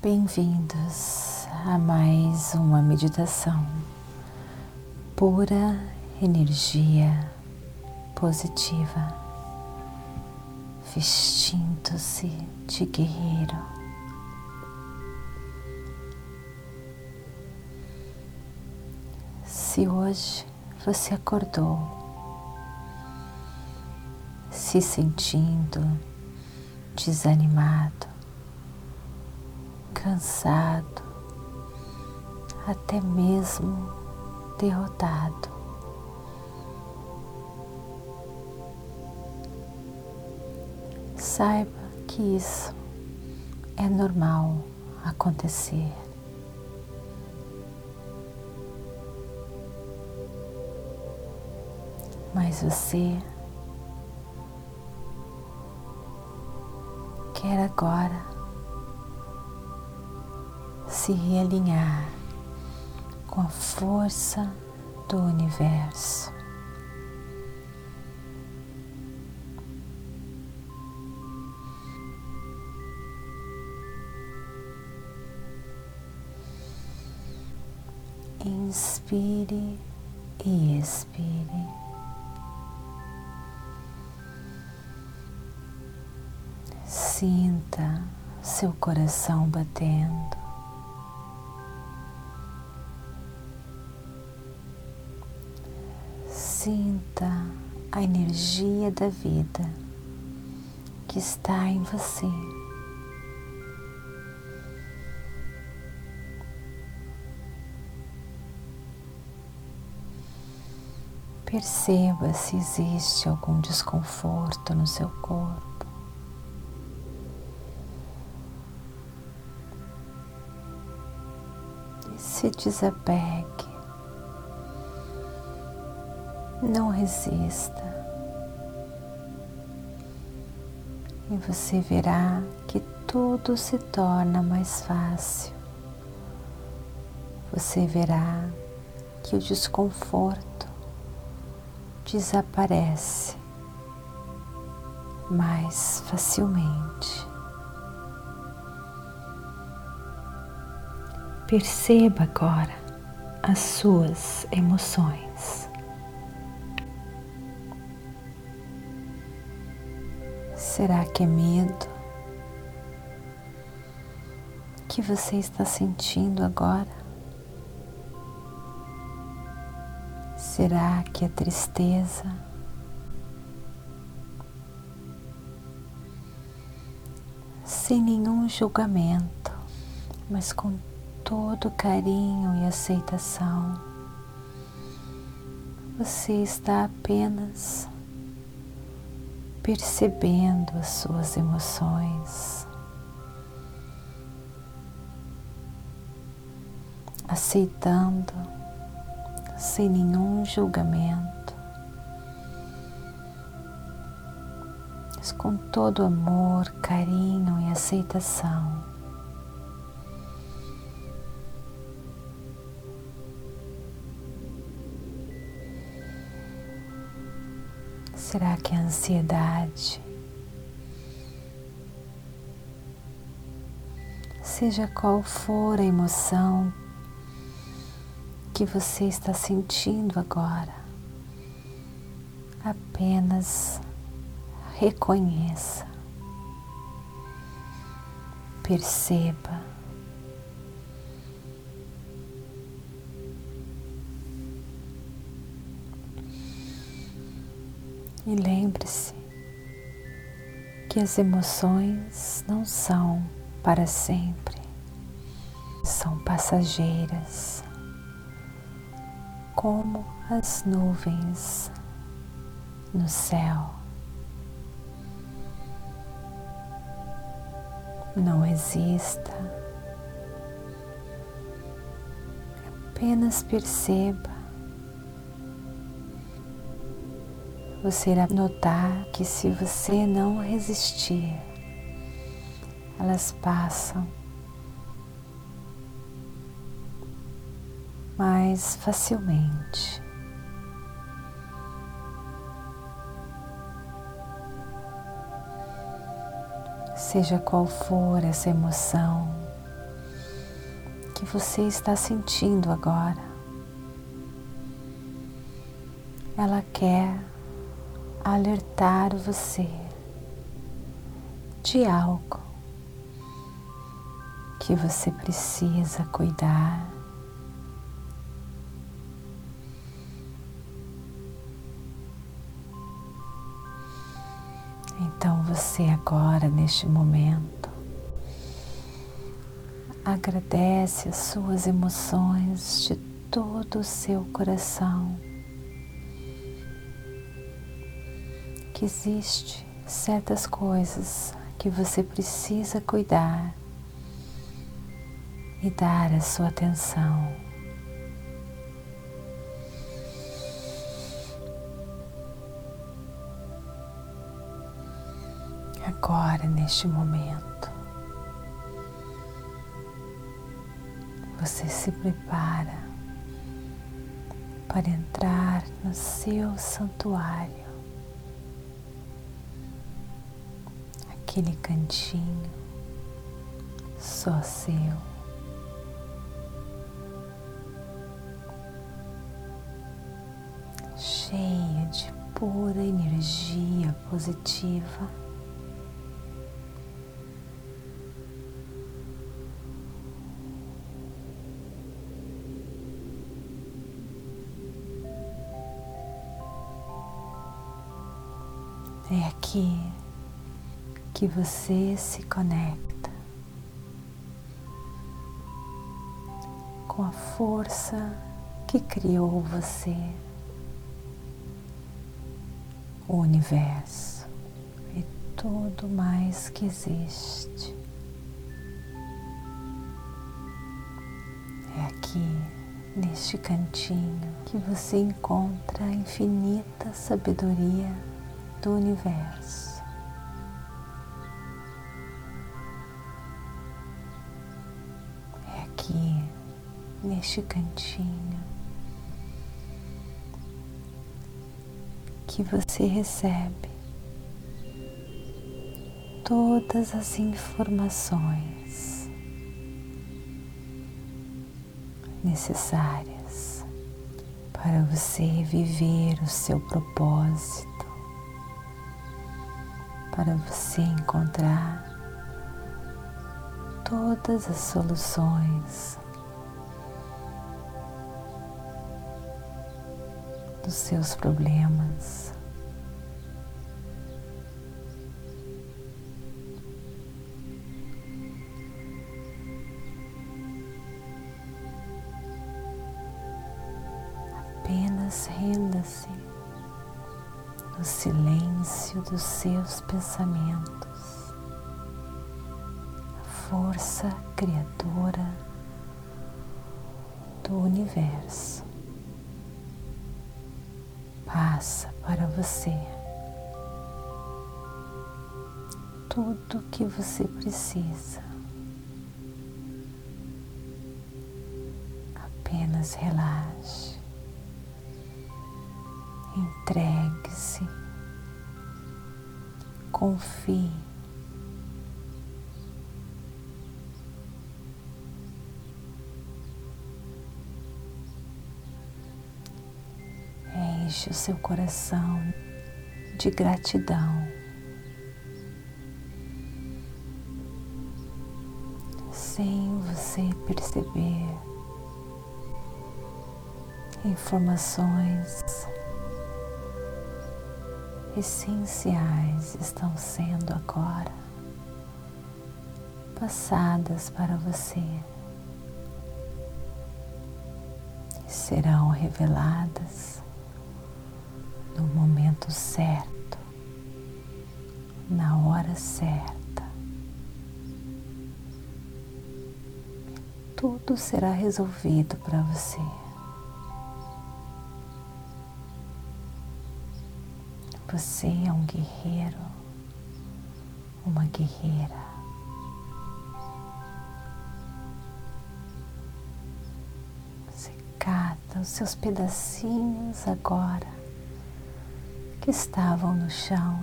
Bem-vindos a mais uma meditação pura energia positiva, vestindo-se de guerreiro. Se hoje você acordou se sentindo desanimado, cansado, até mesmo derrotado. Saiba que isso é normal acontecer. Mas você quer agora se realinhar com a força do universo. Inspire e expire. Sinta seu coração batendo. Sinta a energia da vida que está em você. Perceba se existe algum desconforto no seu corpo. se desapegue, não resista, e você verá que tudo se torna mais fácil. Você verá que o desconforto desaparece mais facilmente. Perceba agora as suas emoções. Será que é medo que você está sentindo agora? Será que é tristeza? Sem nenhum julgamento, mas com todo carinho e aceitação. Você está apenas percebendo as suas emoções, aceitando sem nenhum julgamento, mas com todo amor, carinho e aceitação. Será que a ansiedade, seja qual for a emoção que você está sentindo agora, apenas reconheça, perceba. E lembre-se que as emoções não são para sempre, são passageiras, como as nuvens no céu. Não exista, apenas perceba você irá notar que se você não resistir, elas passam mais facilmente. Seja qual for essa emoção que você está sentindo agora. Ela quer alertar você de algo que você precisa cuidar. Então você agora, neste momento, agradece as suas emoções de todo o seu coração. Que existe certas coisas que você precisa cuidar e dar a sua atenção. Agora, neste momento, você se prepara para entrar no seu santuário, aquele cantinho só seu. cheia de pura energia positiva. É aqui que você se conecta com a força que criou você o universo e tudo mais que existe. É aqui, neste cantinho, que você encontra a infinita sabedoria do universo. Neste cantinho, que você recebe todas as informações necessárias para você viver o seu propósito, para você encontrar todas as soluções dos seus problemas. apenas renda-se no silêncio dos seus pensamentos, a força criadora do universo passa para você tudo que você precisa. Apenas relaxe. Entregue-se, confie. Enche o seu coração de gratidão. Sem você perceber informações essenciais estão sendo agora passadas para você e serão reveladas no momento certo, na hora certa. Tudo será resolvido para você. Você é um guerreiro, uma guerreira. Você cata os seus pedacinhos agora que estavam no chão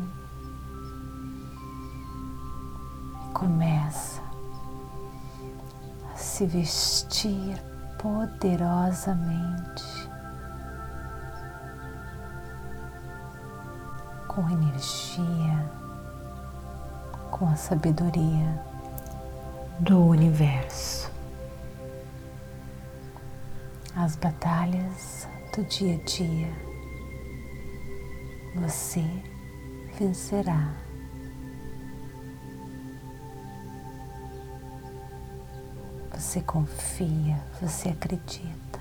começa a se vestir poderosamente com energia, com a sabedoria do universo. As batalhas do dia a dia, você vencerá. Você confia, você acredita.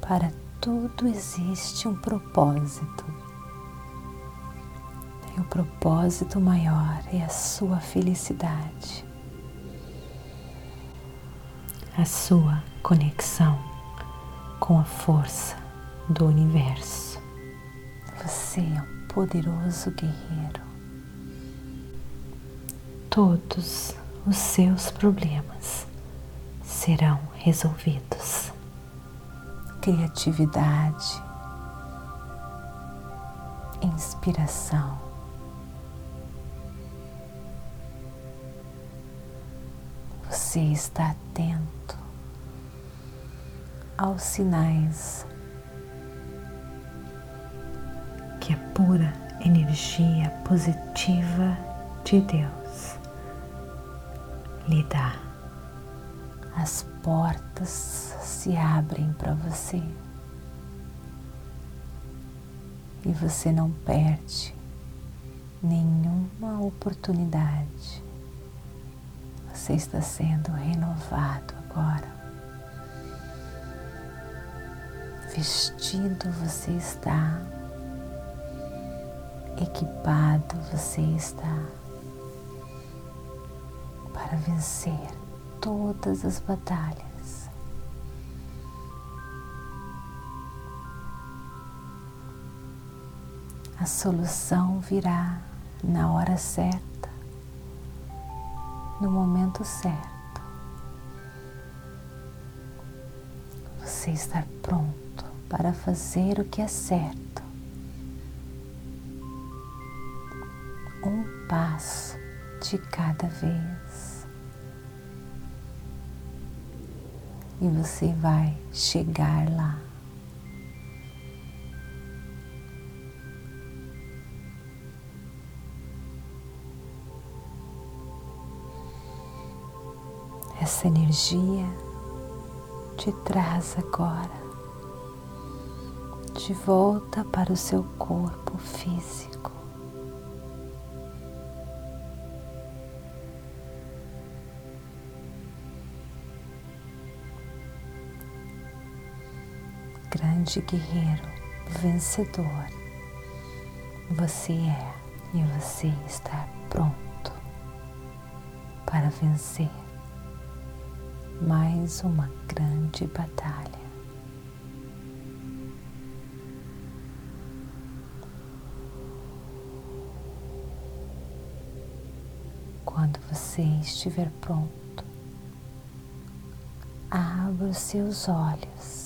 Para tudo existe um propósito. E o propósito maior é a sua felicidade, a sua conexão com a força do universo. Você é um poderoso guerreiro. Todos os seus problemas serão resolvidos. Criatividade, inspiração, você está atento aos sinais que a pura energia positiva de Deus lhe dá. As portas se abrem para você e você não perde nenhuma oportunidade. Você está sendo renovado agora. Vestido você está, equipado você está para vencer todas as batalhas. A solução virá na hora certa, no momento certo. Você está pronto para fazer o que é certo. Um passo de cada vez. E você vai chegar lá. Essa energia te traz agora de volta para o seu corpo físico. Grande guerreiro, vencedor, você é e você está pronto para vencer mais uma grande batalha. Quando você estiver pronto, abra os seus olhos.